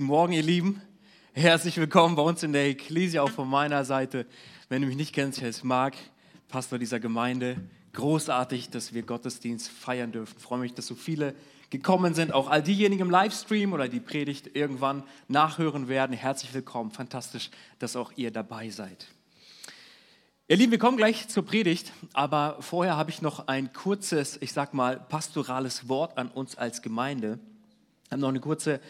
Guten Morgen, ihr Lieben. Herzlich willkommen bei uns in der Ecclesia, auch von meiner Seite. Wenn du mich nicht kennst, ich heiße Marc, Pastor dieser Gemeinde. Großartig, dass wir Gottesdienst feiern dürfen. Ich freue mich, dass so viele gekommen sind. Auch all diejenigen im Livestream oder die Predigt irgendwann nachhören werden. Herzlich willkommen. Fantastisch, dass auch ihr dabei seid. Ihr Lieben, wir kommen gleich zur Predigt, aber vorher habe ich noch ein kurzes, ich sag mal, pastorales Wort an uns als Gemeinde. Wir haben noch eine kurze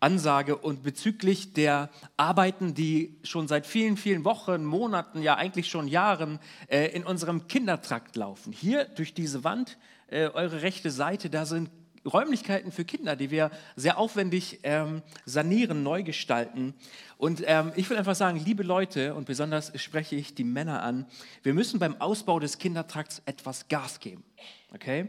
Ansage und bezüglich der Arbeiten, die schon seit vielen, vielen Wochen, Monaten, ja eigentlich schon Jahren äh, in unserem Kindertrakt laufen. Hier durch diese Wand, äh, eure rechte Seite, da sind Räumlichkeiten für Kinder, die wir sehr aufwendig ähm, sanieren, neu gestalten. Und ähm, ich will einfach sagen, liebe Leute, und besonders spreche ich die Männer an, wir müssen beim Ausbau des Kindertrakts etwas Gas geben. Okay?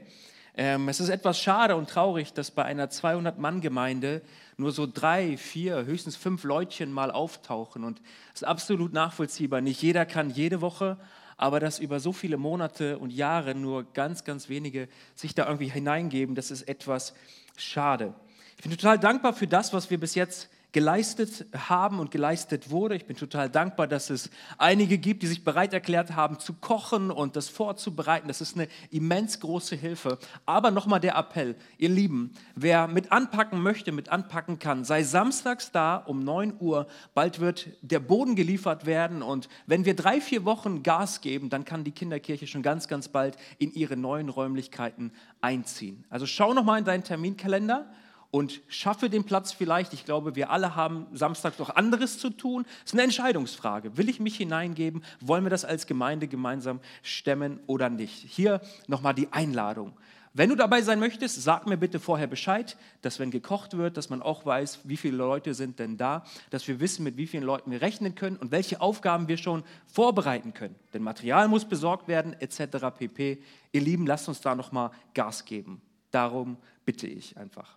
Ähm, es ist etwas schade und traurig, dass bei einer 200-Mann-Gemeinde nur so drei, vier, höchstens fünf Leutchen mal auftauchen. Und es ist absolut nachvollziehbar. Nicht jeder kann jede Woche, aber dass über so viele Monate und Jahre nur ganz, ganz wenige sich da irgendwie hineingeben, das ist etwas schade. Ich bin total dankbar für das, was wir bis jetzt geleistet haben und geleistet wurde. Ich bin total dankbar, dass es einige gibt, die sich bereit erklärt haben zu kochen und das vorzubereiten. Das ist eine immens große Hilfe. Aber nochmal der Appell, ihr Lieben, wer mit anpacken möchte, mit anpacken kann, sei samstags da um 9 Uhr. Bald wird der Boden geliefert werden und wenn wir drei, vier Wochen Gas geben, dann kann die Kinderkirche schon ganz, ganz bald in ihre neuen Räumlichkeiten einziehen. Also schau nochmal in deinen Terminkalender und schaffe den Platz vielleicht. Ich glaube, wir alle haben Samstag noch anderes zu tun. Es ist eine Entscheidungsfrage. Will ich mich hineingeben? Wollen wir das als Gemeinde gemeinsam stemmen oder nicht? Hier nochmal die Einladung. Wenn du dabei sein möchtest, sag mir bitte vorher Bescheid, dass wenn gekocht wird, dass man auch weiß, wie viele Leute sind denn da, dass wir wissen, mit wie vielen Leuten wir rechnen können und welche Aufgaben wir schon vorbereiten können. Denn Material muss besorgt werden, etc. pp. Ihr Lieben, lasst uns da nochmal Gas geben. Darum bitte ich einfach.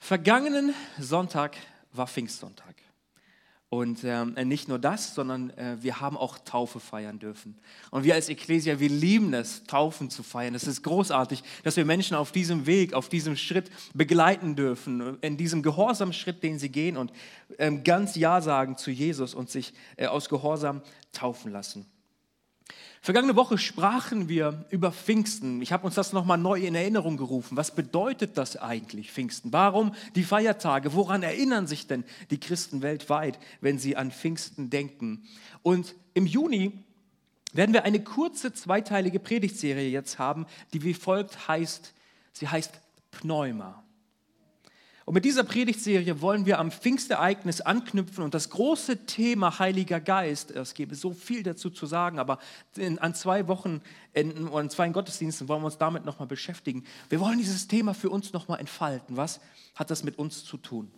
Vergangenen Sonntag war Pfingstsonntag. Und ähm, nicht nur das, sondern äh, wir haben auch Taufe feiern dürfen. Und wir als Ecclesia, wir lieben es, Taufen zu feiern. Es ist großartig, dass wir Menschen auf diesem Weg, auf diesem Schritt begleiten dürfen, in diesem Gehorsamschritt, den sie gehen und ähm, ganz Ja sagen zu Jesus und sich äh, aus Gehorsam taufen lassen. Vergangene Woche sprachen wir über Pfingsten. Ich habe uns das nochmal neu in Erinnerung gerufen. Was bedeutet das eigentlich, Pfingsten? Warum die Feiertage? Woran erinnern sich denn die Christen weltweit, wenn sie an Pfingsten denken? Und im Juni werden wir eine kurze zweiteilige Predigtserie jetzt haben, die wie folgt heißt, sie heißt Pneuma. Und mit dieser Predigtserie wollen wir am Pfingstereignis anknüpfen und das große Thema Heiliger Geist, es gäbe so viel dazu zu sagen, aber in, an zwei Wochenenden oder an zwei Gottesdiensten wollen wir uns damit nochmal beschäftigen. Wir wollen dieses Thema für uns nochmal entfalten. Was hat das mit uns zu tun?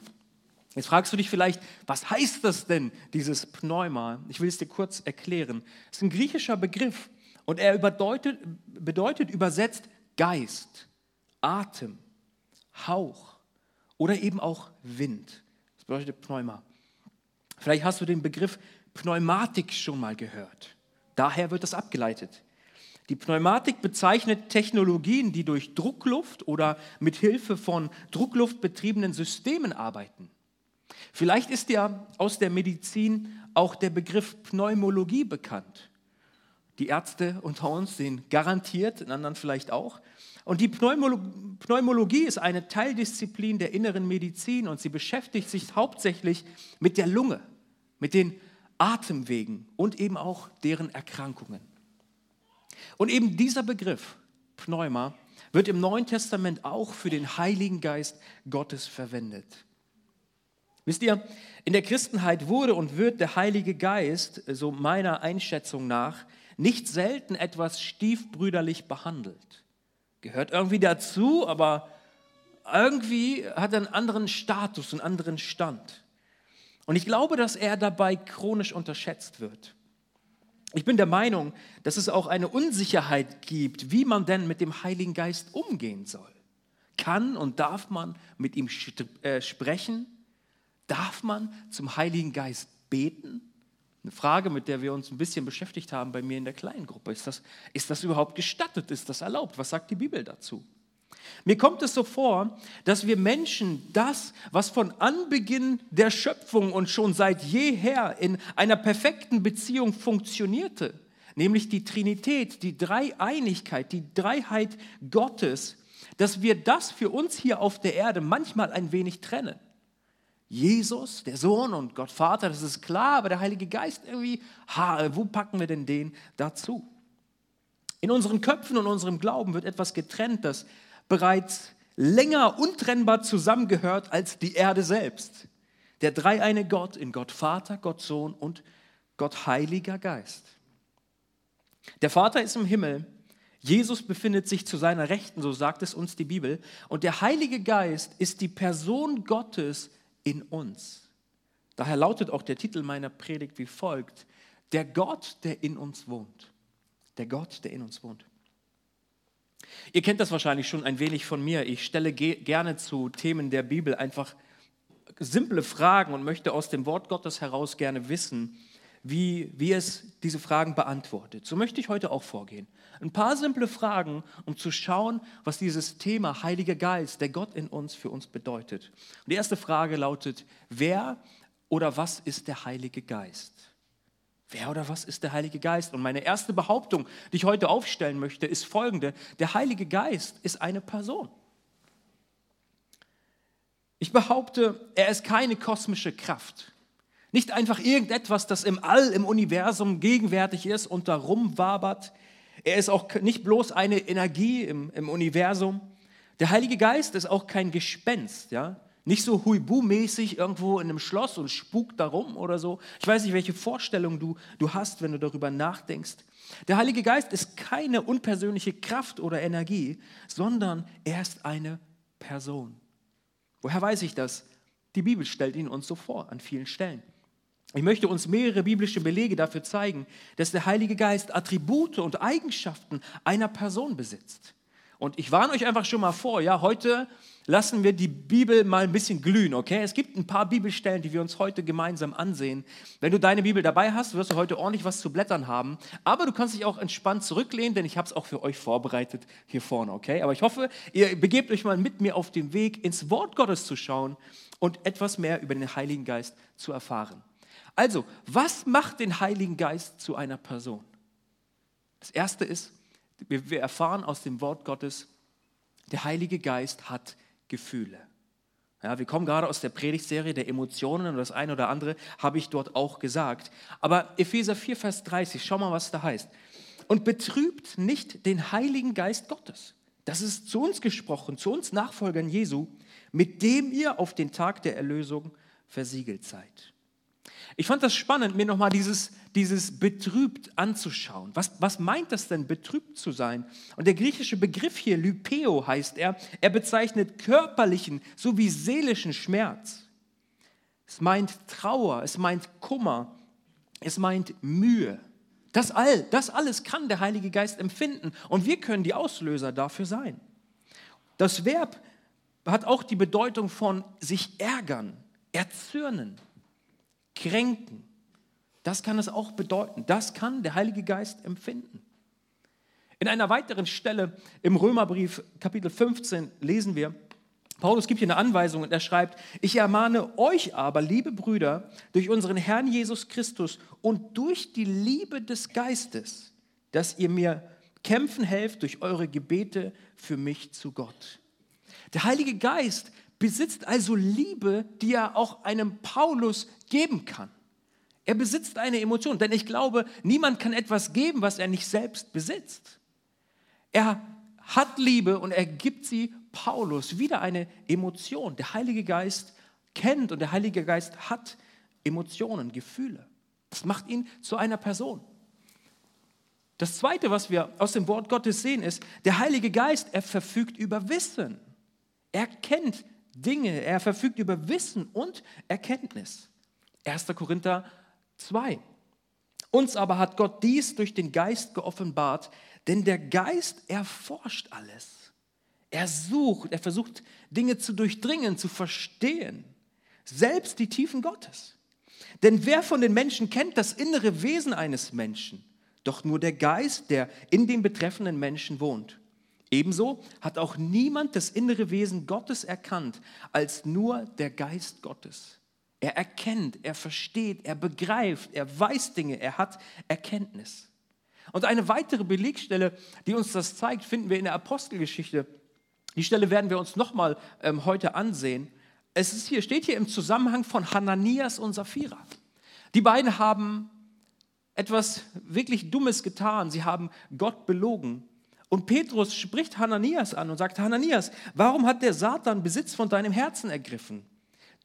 Jetzt fragst du dich vielleicht, was heißt das denn, dieses Pneuma? Ich will es dir kurz erklären. Es ist ein griechischer Begriff und er bedeutet, bedeutet übersetzt Geist, Atem, Hauch oder eben auch Wind. Das bedeutet Pneuma. Vielleicht hast du den Begriff Pneumatik schon mal gehört. Daher wird das abgeleitet. Die Pneumatik bezeichnet Technologien, die durch Druckluft oder mit Hilfe von Druckluft betriebenen Systemen arbeiten. Vielleicht ist dir aus der Medizin auch der Begriff Pneumologie bekannt. Die Ärzte unter uns sehen garantiert, in anderen vielleicht auch. Und die Pneumologie ist eine Teildisziplin der inneren Medizin und sie beschäftigt sich hauptsächlich mit der Lunge, mit den Atemwegen und eben auch deren Erkrankungen. Und eben dieser Begriff, Pneuma, wird im Neuen Testament auch für den Heiligen Geist Gottes verwendet. Wisst ihr, in der Christenheit wurde und wird der Heilige Geist, so meiner Einschätzung nach, nicht selten etwas stiefbrüderlich behandelt gehört irgendwie dazu, aber irgendwie hat er einen anderen Status, einen anderen Stand. Und ich glaube, dass er dabei chronisch unterschätzt wird. Ich bin der Meinung, dass es auch eine Unsicherheit gibt, wie man denn mit dem Heiligen Geist umgehen soll. Kann und darf man mit ihm äh, sprechen? Darf man zum Heiligen Geist beten? Eine Frage, mit der wir uns ein bisschen beschäftigt haben bei mir in der kleinen Gruppe. Ist das, ist das überhaupt gestattet? Ist das erlaubt? Was sagt die Bibel dazu? Mir kommt es so vor, dass wir Menschen das, was von Anbeginn der Schöpfung und schon seit jeher in einer perfekten Beziehung funktionierte, nämlich die Trinität, die Dreieinigkeit, die Dreiheit Gottes, dass wir das für uns hier auf der Erde manchmal ein wenig trennen. Jesus, der Sohn und Gott Vater, das ist klar, aber der Heilige Geist irgendwie, ha, wo packen wir denn den dazu? In unseren Köpfen und unserem Glauben wird etwas getrennt, das bereits länger untrennbar zusammengehört als die Erde selbst. Der dreieine Gott in Gott Vater, Gott Sohn und Gott Heiliger Geist. Der Vater ist im Himmel, Jesus befindet sich zu seiner Rechten, so sagt es uns die Bibel, und der Heilige Geist ist die Person Gottes in uns. Daher lautet auch der Titel meiner Predigt wie folgt, der Gott, der in uns wohnt. Der Gott, der in uns wohnt. Ihr kennt das wahrscheinlich schon ein wenig von mir. Ich stelle ge gerne zu Themen der Bibel einfach simple Fragen und möchte aus dem Wort Gottes heraus gerne wissen, wie, wie es diese Fragen beantwortet. So möchte ich heute auch vorgehen. Ein paar simple Fragen, um zu schauen, was dieses Thema Heiliger Geist, der Gott in uns, für uns bedeutet. Und die erste Frage lautet, wer oder was ist der Heilige Geist? Wer oder was ist der Heilige Geist? Und meine erste Behauptung, die ich heute aufstellen möchte, ist folgende. Der Heilige Geist ist eine Person. Ich behaupte, er ist keine kosmische Kraft. Nicht einfach irgendetwas, das im All, im Universum gegenwärtig ist und darum wabert. Er ist auch nicht bloß eine Energie im, im Universum. Der Heilige Geist ist auch kein Gespenst, ja, nicht so Huibu-mäßig irgendwo in einem Schloss und spukt darum oder so. Ich weiß nicht, welche Vorstellung du, du hast, wenn du darüber nachdenkst. Der Heilige Geist ist keine unpersönliche Kraft oder Energie, sondern er ist eine Person. Woher weiß ich das? Die Bibel stellt ihn uns so vor an vielen Stellen. Ich möchte uns mehrere biblische Belege dafür zeigen, dass der Heilige Geist Attribute und Eigenschaften einer Person besitzt. Und ich warne euch einfach schon mal vor, ja, heute lassen wir die Bibel mal ein bisschen glühen, okay? Es gibt ein paar Bibelstellen, die wir uns heute gemeinsam ansehen. Wenn du deine Bibel dabei hast, wirst du heute ordentlich was zu blättern haben. Aber du kannst dich auch entspannt zurücklehnen, denn ich habe es auch für euch vorbereitet hier vorne, okay? Aber ich hoffe, ihr begebt euch mal mit mir auf den Weg, ins Wort Gottes zu schauen und etwas mehr über den Heiligen Geist zu erfahren. Also, was macht den Heiligen Geist zu einer Person? Das erste ist, wir, erfahren aus dem Wort Gottes, der Heilige Geist hat Gefühle. Ja, wir kommen gerade aus der Predigtserie der Emotionen und das eine oder andere habe ich dort auch gesagt. Aber Epheser 4, Vers 30, schau mal, was da heißt. Und betrübt nicht den Heiligen Geist Gottes. Das ist zu uns gesprochen, zu uns Nachfolgern Jesu, mit dem ihr auf den Tag der Erlösung versiegelt seid. Ich fand das spannend, mir nochmal dieses, dieses betrübt anzuschauen. Was, was meint das denn, betrübt zu sein? Und der griechische Begriff hier, Lypeo heißt er, er bezeichnet körperlichen sowie seelischen Schmerz. Es meint Trauer, es meint Kummer, es meint Mühe. Das, all, das alles kann der Heilige Geist empfinden und wir können die Auslöser dafür sein. Das Verb hat auch die Bedeutung von sich ärgern, erzürnen, kränken. Das kann es auch bedeuten. Das kann der Heilige Geist empfinden. In einer weiteren Stelle im Römerbrief Kapitel 15 lesen wir, Paulus gibt hier eine Anweisung und er schreibt, ich ermahne euch aber, liebe Brüder, durch unseren Herrn Jesus Christus und durch die Liebe des Geistes, dass ihr mir kämpfen helft durch eure Gebete für mich zu Gott. Der Heilige Geist besitzt also Liebe, die er auch einem Paulus geben kann. Er besitzt eine Emotion, denn ich glaube, niemand kann etwas geben, was er nicht selbst besitzt. Er hat Liebe und er gibt sie Paulus wieder eine Emotion. Der Heilige Geist kennt und der Heilige Geist hat Emotionen, Gefühle. Das macht ihn zu einer Person. Das Zweite, was wir aus dem Wort Gottes sehen, ist, der Heilige Geist, er verfügt über Wissen. Er kennt Dinge, er verfügt über Wissen und Erkenntnis. 1. Korinther 2. Uns aber hat Gott dies durch den Geist geoffenbart, denn der Geist erforscht alles. Er sucht, er versucht Dinge zu durchdringen, zu verstehen, selbst die Tiefen Gottes. Denn wer von den Menschen kennt das innere Wesen eines Menschen? Doch nur der Geist, der in dem betreffenden Menschen wohnt. Ebenso hat auch niemand das innere Wesen Gottes erkannt, als nur der Geist Gottes. Er erkennt, er versteht, er begreift, er weiß Dinge, er hat Erkenntnis. Und eine weitere Belegstelle, die uns das zeigt, finden wir in der Apostelgeschichte. Die Stelle werden wir uns nochmal ähm, heute ansehen. Es ist hier, steht hier im Zusammenhang von Hananias und Sapphira. Die beiden haben etwas wirklich Dummes getan. Sie haben Gott belogen. Und Petrus spricht Hananias an und sagt, Hananias, warum hat der Satan Besitz von deinem Herzen ergriffen?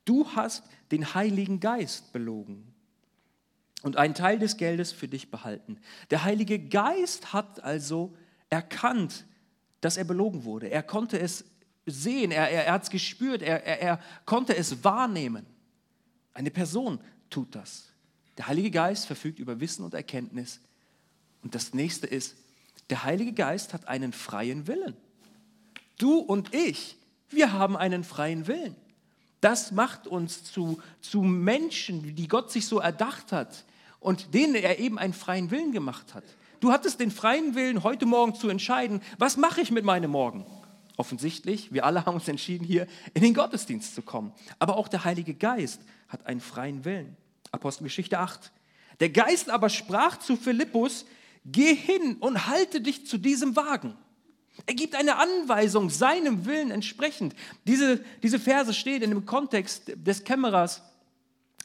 Du hast den Heiligen Geist belogen und einen Teil des Geldes für dich behalten. Der Heilige Geist hat also erkannt, dass er belogen wurde. Er konnte es sehen, er, er, er hat es gespürt, er, er, er konnte es wahrnehmen. Eine Person tut das. Der Heilige Geist verfügt über Wissen und Erkenntnis. Und das nächste ist, der Heilige Geist hat einen freien Willen. Du und ich, wir haben einen freien Willen. Das macht uns zu, zu Menschen, die Gott sich so erdacht hat und denen er eben einen freien Willen gemacht hat. Du hattest den freien Willen, heute Morgen zu entscheiden, was mache ich mit meinem Morgen? Offensichtlich, wir alle haben uns entschieden, hier in den Gottesdienst zu kommen. Aber auch der Heilige Geist hat einen freien Willen. Apostelgeschichte 8. Der Geist aber sprach zu Philippus, geh hin und halte dich zu diesem Wagen. Er gibt eine Anweisung seinem Willen entsprechend. Diese, diese Verse stehen in dem Kontext des Kämmerers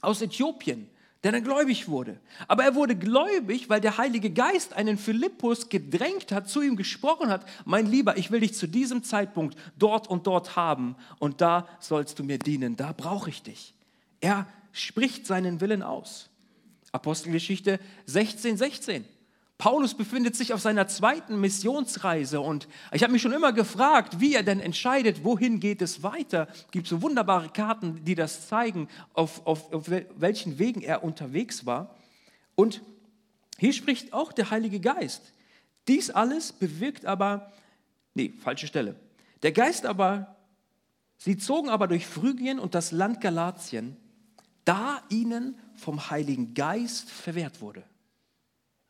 aus Äthiopien, der dann gläubig wurde. Aber er wurde gläubig, weil der Heilige Geist einen Philippus gedrängt hat, zu ihm gesprochen hat, mein Lieber, ich will dich zu diesem Zeitpunkt dort und dort haben und da sollst du mir dienen, da brauche ich dich. Er spricht seinen Willen aus. Apostelgeschichte 16, 16. Paulus befindet sich auf seiner zweiten Missionsreise und ich habe mich schon immer gefragt, wie er denn entscheidet, wohin geht es weiter. Es gibt so wunderbare Karten, die das zeigen, auf, auf, auf welchen Wegen er unterwegs war. Und hier spricht auch der Heilige Geist. Dies alles bewirkt aber, nee, falsche Stelle. Der Geist aber, sie zogen aber durch Phrygien und das Land Galatien, da ihnen vom Heiligen Geist verwehrt wurde.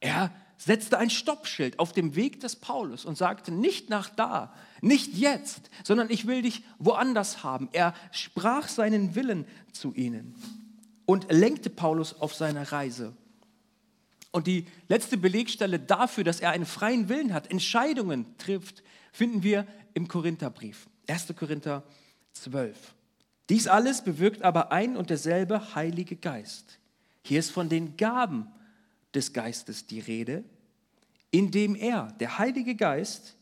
Er setzte ein Stoppschild auf dem Weg des Paulus und sagte, nicht nach da, nicht jetzt, sondern ich will dich woanders haben. Er sprach seinen Willen zu ihnen und lenkte Paulus auf seine Reise. Und die letzte Belegstelle dafür, dass er einen freien Willen hat, Entscheidungen trifft, finden wir im Korintherbrief. 1. Korinther 12. Dies alles bewirkt aber ein und derselbe Heilige Geist. Hier ist von den Gaben des Geistes die Rede, indem er, der Heilige Geist,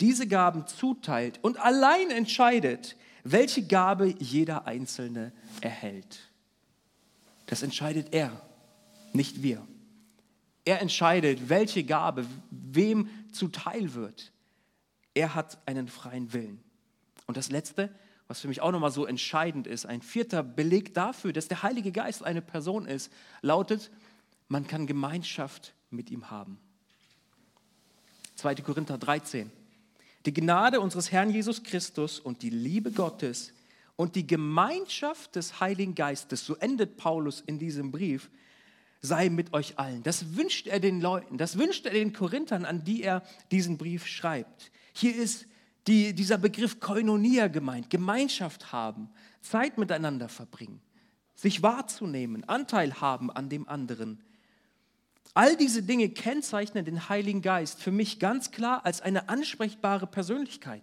diese Gaben zuteilt und allein entscheidet, welche Gabe jeder Einzelne erhält. Das entscheidet er, nicht wir. Er entscheidet, welche Gabe wem zuteil wird. Er hat einen freien Willen. Und das Letzte, was für mich auch nochmal so entscheidend ist, ein vierter Beleg dafür, dass der Heilige Geist eine Person ist, lautet, man kann Gemeinschaft mit ihm haben. 2. Korinther 13. Die Gnade unseres Herrn Jesus Christus und die Liebe Gottes und die Gemeinschaft des Heiligen Geistes, so endet Paulus in diesem Brief, sei mit euch allen. Das wünscht er den Leuten, das wünscht er den Korinthern, an die er diesen Brief schreibt. Hier ist die, dieser Begriff Koinonia gemeint, Gemeinschaft haben, Zeit miteinander verbringen, sich wahrzunehmen, Anteil haben an dem anderen. All diese Dinge kennzeichnen den Heiligen Geist für mich ganz klar als eine ansprechbare Persönlichkeit.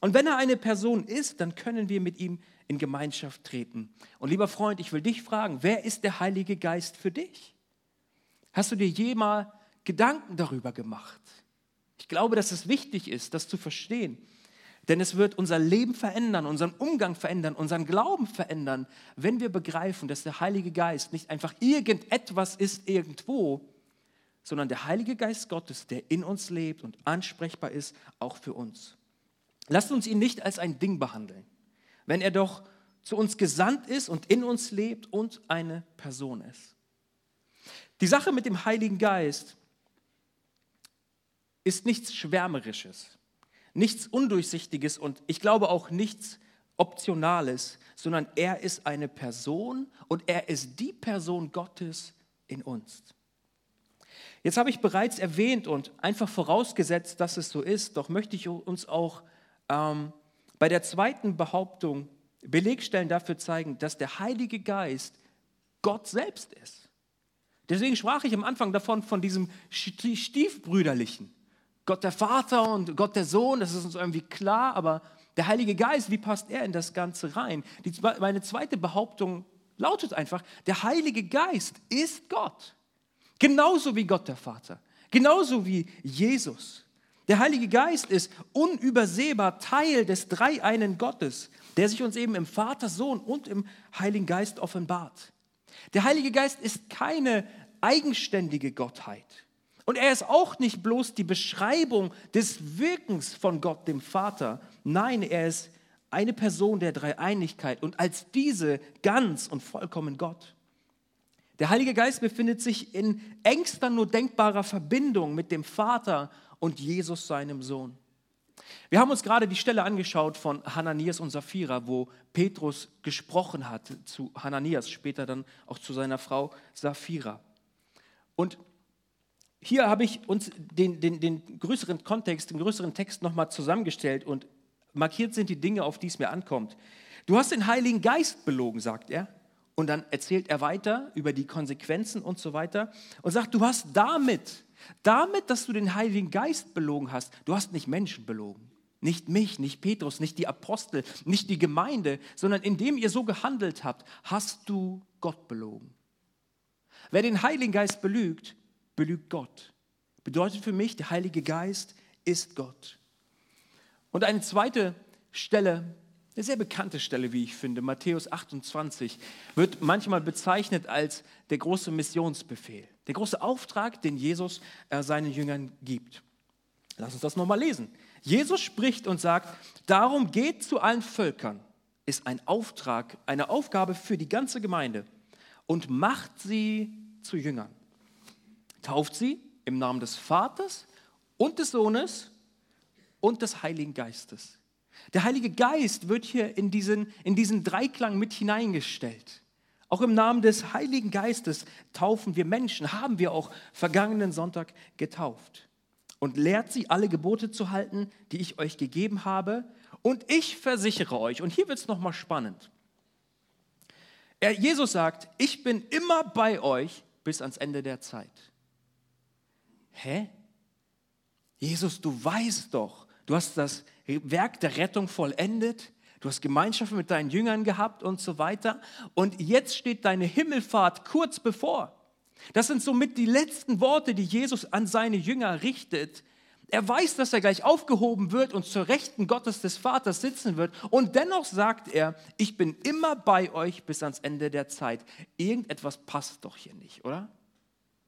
Und wenn er eine Person ist, dann können wir mit ihm in Gemeinschaft treten. Und lieber Freund, ich will dich fragen, wer ist der Heilige Geist für dich? Hast du dir jemals Gedanken darüber gemacht? Ich glaube, dass es wichtig ist, das zu verstehen. Denn es wird unser Leben verändern, unseren Umgang verändern, unseren Glauben verändern, wenn wir begreifen, dass der Heilige Geist nicht einfach irgendetwas ist irgendwo, sondern der Heilige Geist Gottes, der in uns lebt und ansprechbar ist, auch für uns. Lasst uns ihn nicht als ein Ding behandeln, wenn er doch zu uns gesandt ist und in uns lebt und eine Person ist. Die Sache mit dem Heiligen Geist ist nichts Schwärmerisches nichts Undurchsichtiges und ich glaube auch nichts Optionales, sondern er ist eine Person und er ist die Person Gottes in uns. Jetzt habe ich bereits erwähnt und einfach vorausgesetzt, dass es so ist, doch möchte ich uns auch ähm, bei der zweiten Behauptung Belegstellen dafür zeigen, dass der Heilige Geist Gott selbst ist. Deswegen sprach ich am Anfang davon, von diesem Stiefbrüderlichen. Gott der Vater und Gott der Sohn, das ist uns irgendwie klar, aber der Heilige Geist, wie passt er in das Ganze rein? Die, meine zweite Behauptung lautet einfach, der Heilige Geist ist Gott. Genauso wie Gott der Vater, genauso wie Jesus. Der Heilige Geist ist unübersehbar Teil des dreieinen Gottes, der sich uns eben im Vater, Sohn und im Heiligen Geist offenbart. Der Heilige Geist ist keine eigenständige Gottheit. Und er ist auch nicht bloß die Beschreibung des Wirkens von Gott, dem Vater. Nein, er ist eine Person der Dreieinigkeit und als diese ganz und vollkommen Gott. Der Heilige Geist befindet sich in engster nur denkbarer Verbindung mit dem Vater und Jesus, seinem Sohn. Wir haben uns gerade die Stelle angeschaut von Hananias und Sapphira, wo Petrus gesprochen hat zu Hananias, später dann auch zu seiner Frau Sapphira. Und hier habe ich uns den, den, den größeren Kontext, den größeren Text nochmal zusammengestellt und markiert sind die Dinge, auf die es mir ankommt. Du hast den Heiligen Geist belogen, sagt er. Und dann erzählt er weiter über die Konsequenzen und so weiter und sagt, du hast damit, damit, dass du den Heiligen Geist belogen hast, du hast nicht Menschen belogen. Nicht mich, nicht Petrus, nicht die Apostel, nicht die Gemeinde, sondern indem ihr so gehandelt habt, hast du Gott belogen. Wer den Heiligen Geist belügt, belügt Gott. Bedeutet für mich, der Heilige Geist ist Gott. Und eine zweite Stelle, eine sehr bekannte Stelle, wie ich finde, Matthäus 28, wird manchmal bezeichnet als der große Missionsbefehl, der große Auftrag, den Jesus äh, seinen Jüngern gibt. Lass uns das nochmal lesen. Jesus spricht und sagt, darum geht zu allen Völkern, ist ein Auftrag, eine Aufgabe für die ganze Gemeinde und macht sie zu Jüngern. Tauft sie im Namen des Vaters und des Sohnes und des Heiligen Geistes. Der Heilige Geist wird hier in diesen, in diesen Dreiklang mit hineingestellt. Auch im Namen des Heiligen Geistes taufen wir Menschen, haben wir auch vergangenen Sonntag getauft. Und lehrt sie, alle Gebote zu halten, die ich euch gegeben habe. Und ich versichere euch, und hier wird es nochmal spannend. Er, Jesus sagt, ich bin immer bei euch bis ans Ende der Zeit. Hä? Jesus, du weißt doch, du hast das Werk der Rettung vollendet, du hast Gemeinschaft mit deinen Jüngern gehabt und so weiter. Und jetzt steht deine Himmelfahrt kurz bevor. Das sind somit die letzten Worte, die Jesus an seine Jünger richtet. Er weiß, dass er gleich aufgehoben wird und zur Rechten Gottes des Vaters sitzen wird. Und dennoch sagt er, ich bin immer bei euch bis ans Ende der Zeit. Irgendetwas passt doch hier nicht, oder?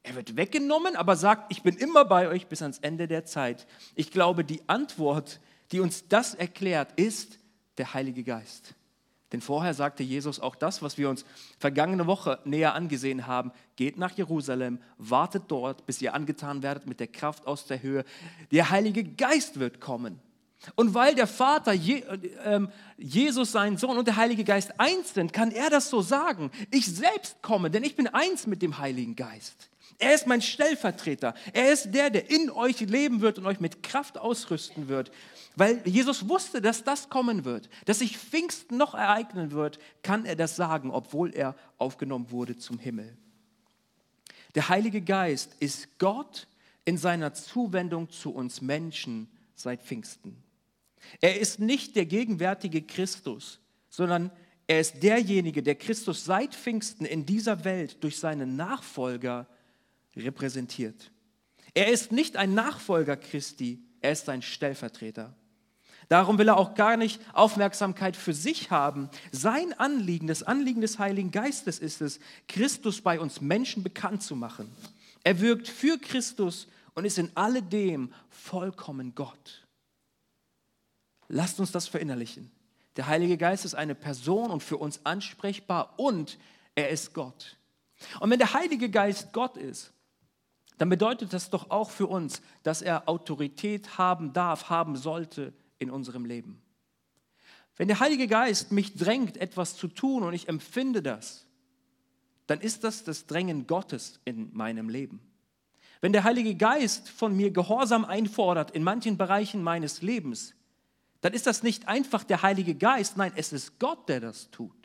Er wird weggenommen, aber sagt, ich bin immer bei euch bis ans Ende der Zeit. Ich glaube, die Antwort, die uns das erklärt, ist der Heilige Geist. Denn vorher sagte Jesus auch das, was wir uns vergangene Woche näher angesehen haben. Geht nach Jerusalem, wartet dort, bis ihr angetan werdet mit der Kraft aus der Höhe. Der Heilige Geist wird kommen. Und weil der Vater, äh, Jesus, sein Sohn und der Heilige Geist eins sind, kann er das so sagen. Ich selbst komme, denn ich bin eins mit dem Heiligen Geist. Er ist mein Stellvertreter. Er ist der, der in euch leben wird und euch mit Kraft ausrüsten wird. Weil Jesus wusste, dass das kommen wird, dass sich Pfingsten noch ereignen wird, kann er das sagen, obwohl er aufgenommen wurde zum Himmel. Der Heilige Geist ist Gott in seiner Zuwendung zu uns Menschen seit Pfingsten. Er ist nicht der gegenwärtige Christus, sondern er ist derjenige, der Christus seit Pfingsten in dieser Welt durch seine Nachfolger repräsentiert. Er ist nicht ein Nachfolger Christi, er ist ein Stellvertreter. Darum will er auch gar nicht Aufmerksamkeit für sich haben. Sein Anliegen, das Anliegen des Heiligen Geistes ist es, Christus bei uns Menschen bekannt zu machen. Er wirkt für Christus und ist in alledem vollkommen Gott. Lasst uns das verinnerlichen. Der Heilige Geist ist eine Person und für uns ansprechbar und er ist Gott. Und wenn der Heilige Geist Gott ist, dann bedeutet das doch auch für uns, dass er Autorität haben darf, haben sollte in unserem Leben. Wenn der Heilige Geist mich drängt, etwas zu tun und ich empfinde das, dann ist das das Drängen Gottes in meinem Leben. wenn der Heilige Geist von mir Gehorsam einfordert in manchen Bereichen meines Lebens, dann ist das nicht einfach der Heilige Geist, nein, es ist Gott, der das tut,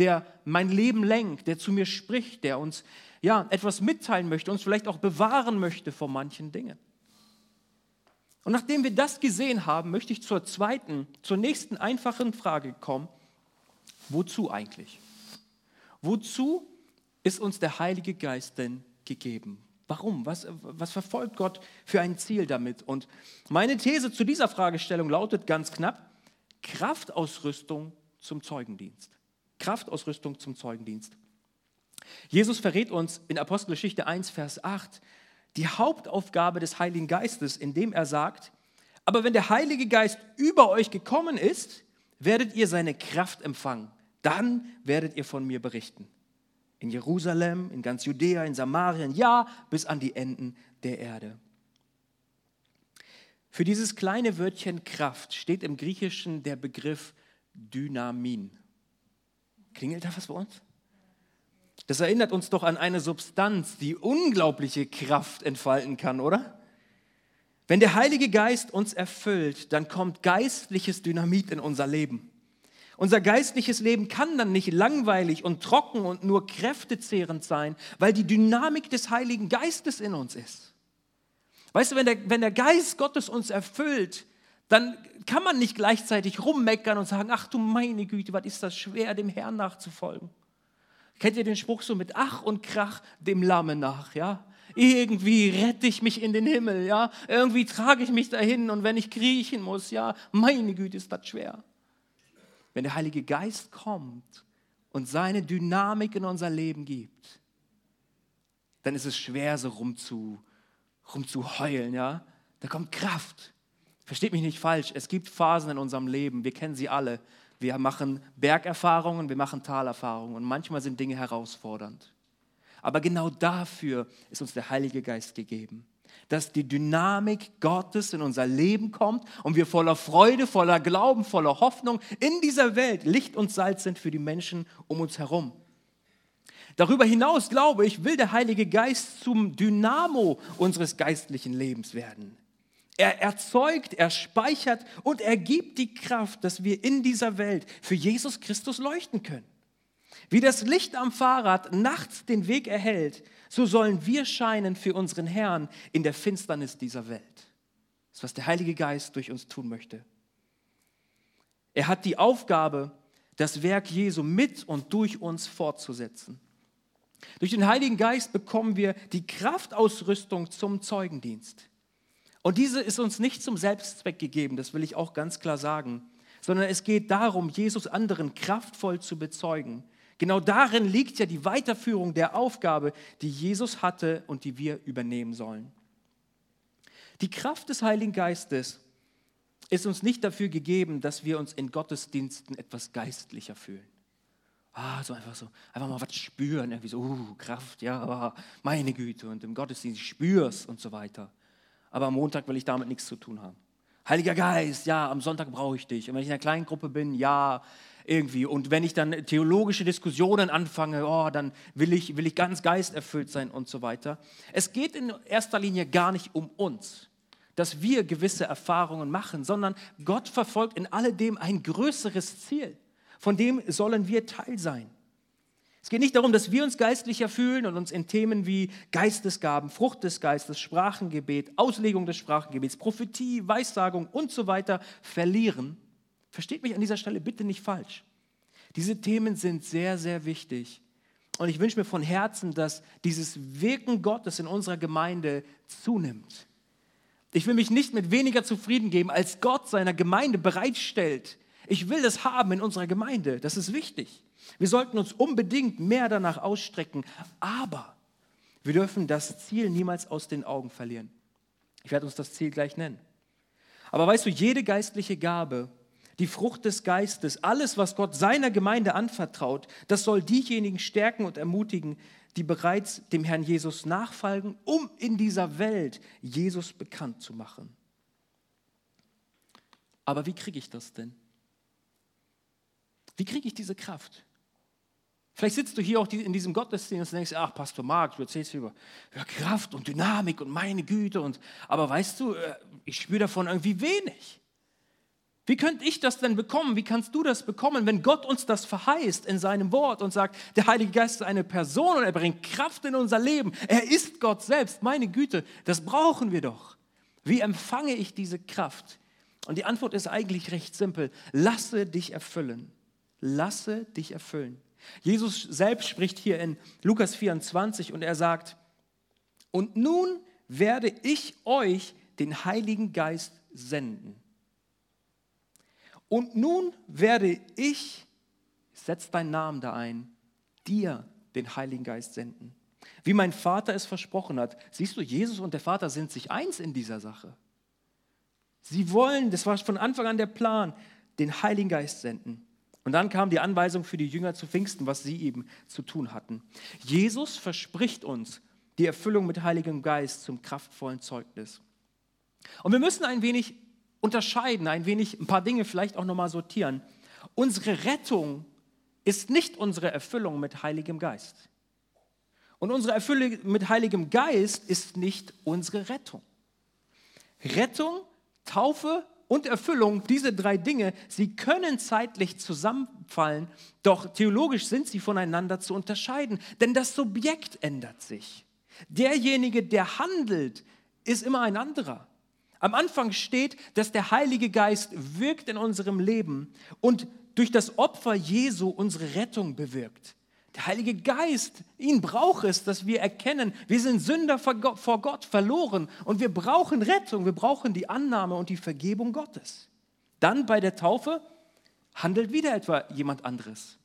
der mein Leben lenkt, der zu mir spricht, der uns ja etwas mitteilen möchte, uns vielleicht auch bewahren möchte vor manchen Dingen. Und nachdem wir das gesehen haben, möchte ich zur zweiten, zur nächsten einfachen Frage kommen. Wozu eigentlich? Wozu ist uns der Heilige Geist denn gegeben? Warum? Was, was verfolgt Gott für ein Ziel damit? Und meine These zu dieser Fragestellung lautet ganz knapp, Kraftausrüstung zum Zeugendienst. Kraftausrüstung zum Zeugendienst. Jesus verrät uns in Apostelgeschichte 1, Vers 8, die Hauptaufgabe des Heiligen Geistes, indem er sagt, aber wenn der Heilige Geist über euch gekommen ist, werdet ihr seine Kraft empfangen. Dann werdet ihr von mir berichten. In Jerusalem, in ganz Judäa, in Samarien, ja, bis an die Enden der Erde. Für dieses kleine Wörtchen Kraft steht im Griechischen der Begriff Dynamin. Klingelt da was bei uns? Das erinnert uns doch an eine Substanz, die unglaubliche Kraft entfalten kann, oder? Wenn der Heilige Geist uns erfüllt, dann kommt geistliches Dynamit in unser Leben. Unser geistliches Leben kann dann nicht langweilig und trocken und nur kräftezehrend sein, weil die Dynamik des Heiligen Geistes in uns ist. Weißt du, wenn der, wenn der Geist Gottes uns erfüllt, dann kann man nicht gleichzeitig rummeckern und sagen, ach du meine Güte, was ist das schwer, dem Herrn nachzufolgen. Kennt ihr den Spruch so mit Ach und Krach dem Lamme nach, ja? Irgendwie rette ich mich in den Himmel, ja? Irgendwie trage ich mich dahin und wenn ich kriechen muss, ja, meine Güte, ist das schwer. Wenn der Heilige Geist kommt und seine Dynamik in unser Leben gibt, dann ist es schwer, so rumzu, rumzuheulen, ja? Da kommt Kraft. Versteht mich nicht falsch, es gibt Phasen in unserem Leben, wir kennen sie alle, wir machen Bergerfahrungen, wir machen Talerfahrungen und manchmal sind Dinge herausfordernd. Aber genau dafür ist uns der Heilige Geist gegeben, dass die Dynamik Gottes in unser Leben kommt und wir voller Freude, voller Glauben, voller Hoffnung in dieser Welt Licht und Salz sind für die Menschen um uns herum. Darüber hinaus, glaube ich, will der Heilige Geist zum Dynamo unseres geistlichen Lebens werden. Er erzeugt, er speichert und er gibt die Kraft, dass wir in dieser Welt für Jesus Christus leuchten können. Wie das Licht am Fahrrad nachts den Weg erhält, so sollen wir scheinen für unseren Herrn in der Finsternis dieser Welt. Das ist, was der Heilige Geist durch uns tun möchte. Er hat die Aufgabe, das Werk Jesu mit und durch uns fortzusetzen. Durch den Heiligen Geist bekommen wir die Kraftausrüstung zum Zeugendienst. Und diese ist uns nicht zum Selbstzweck gegeben, das will ich auch ganz klar sagen, sondern es geht darum, Jesus anderen kraftvoll zu bezeugen. Genau darin liegt ja die Weiterführung der Aufgabe, die Jesus hatte und die wir übernehmen sollen. Die Kraft des Heiligen Geistes ist uns nicht dafür gegeben, dass wir uns in Gottesdiensten etwas geistlicher fühlen. Ah, so einfach so, einfach mal was spüren, irgendwie so, uh, Kraft, ja, meine Güte, und im Gottesdienst spürst und so weiter aber am Montag will ich damit nichts zu tun haben. Heiliger Geist, ja, am Sonntag brauche ich dich. Und wenn ich in einer kleinen Gruppe bin, ja, irgendwie. Und wenn ich dann theologische Diskussionen anfange, oh, dann will ich, will ich ganz geisterfüllt sein und so weiter. Es geht in erster Linie gar nicht um uns, dass wir gewisse Erfahrungen machen, sondern Gott verfolgt in alledem ein größeres Ziel. Von dem sollen wir Teil sein. Es geht nicht darum, dass wir uns geistlicher fühlen und uns in Themen wie Geistesgaben, Frucht des Geistes, Sprachengebet, Auslegung des Sprachengebets, Prophetie, Weissagung und so weiter verlieren. Versteht mich an dieser Stelle bitte nicht falsch. Diese Themen sind sehr, sehr wichtig. Und ich wünsche mir von Herzen, dass dieses Wirken Gottes in unserer Gemeinde zunimmt. Ich will mich nicht mit weniger zufrieden geben, als Gott seiner Gemeinde bereitstellt. Ich will das haben in unserer Gemeinde. Das ist wichtig. Wir sollten uns unbedingt mehr danach ausstrecken, aber wir dürfen das Ziel niemals aus den Augen verlieren. Ich werde uns das Ziel gleich nennen. Aber weißt du, jede geistliche Gabe, die Frucht des Geistes, alles, was Gott seiner Gemeinde anvertraut, das soll diejenigen stärken und ermutigen, die bereits dem Herrn Jesus nachfolgen, um in dieser Welt Jesus bekannt zu machen. Aber wie kriege ich das denn? Wie kriege ich diese Kraft? Vielleicht sitzt du hier auch in diesem Gottesdienst und denkst, ach, Pastor Marc, du erzählst über, Kraft und Dynamik und meine Güte. Und, aber weißt du, äh, ich spüre davon irgendwie wenig. Wie könnte ich das denn bekommen? Wie kannst du das bekommen, wenn Gott uns das verheißt in seinem Wort und sagt, der Heilige Geist ist eine Person und er bringt Kraft in unser Leben. Er ist Gott selbst. Meine Güte, das brauchen wir doch. Wie empfange ich diese Kraft? Und die Antwort ist eigentlich recht simpel. Lasse dich erfüllen. Lasse dich erfüllen. Jesus selbst spricht hier in Lukas 24 und er sagt, und nun werde ich euch den Heiligen Geist senden. Und nun werde ich, setz deinen Namen da ein, dir den Heiligen Geist senden. Wie mein Vater es versprochen hat. Siehst du, Jesus und der Vater sind sich eins in dieser Sache. Sie wollen, das war von Anfang an der Plan, den Heiligen Geist senden. Und dann kam die Anweisung für die Jünger zu Pfingsten, was sie eben zu tun hatten. Jesus verspricht uns die Erfüllung mit Heiligem Geist zum kraftvollen Zeugnis. Und wir müssen ein wenig unterscheiden, ein wenig ein paar Dinge vielleicht auch nochmal sortieren. Unsere Rettung ist nicht unsere Erfüllung mit Heiligem Geist. Und unsere Erfüllung mit Heiligem Geist ist nicht unsere Rettung. Rettung, Taufe und Erfüllung, diese drei Dinge, sie können zeitlich zusammenfallen, doch theologisch sind sie voneinander zu unterscheiden, denn das Subjekt ändert sich. Derjenige, der handelt, ist immer ein anderer. Am Anfang steht, dass der Heilige Geist wirkt in unserem Leben und durch das Opfer Jesu unsere Rettung bewirkt. Der Heilige Geist, ihn braucht es, dass wir erkennen, wir sind Sünder vor Gott verloren und wir brauchen Rettung, wir brauchen die Annahme und die Vergebung Gottes. Dann bei der Taufe handelt wieder etwa jemand anderes.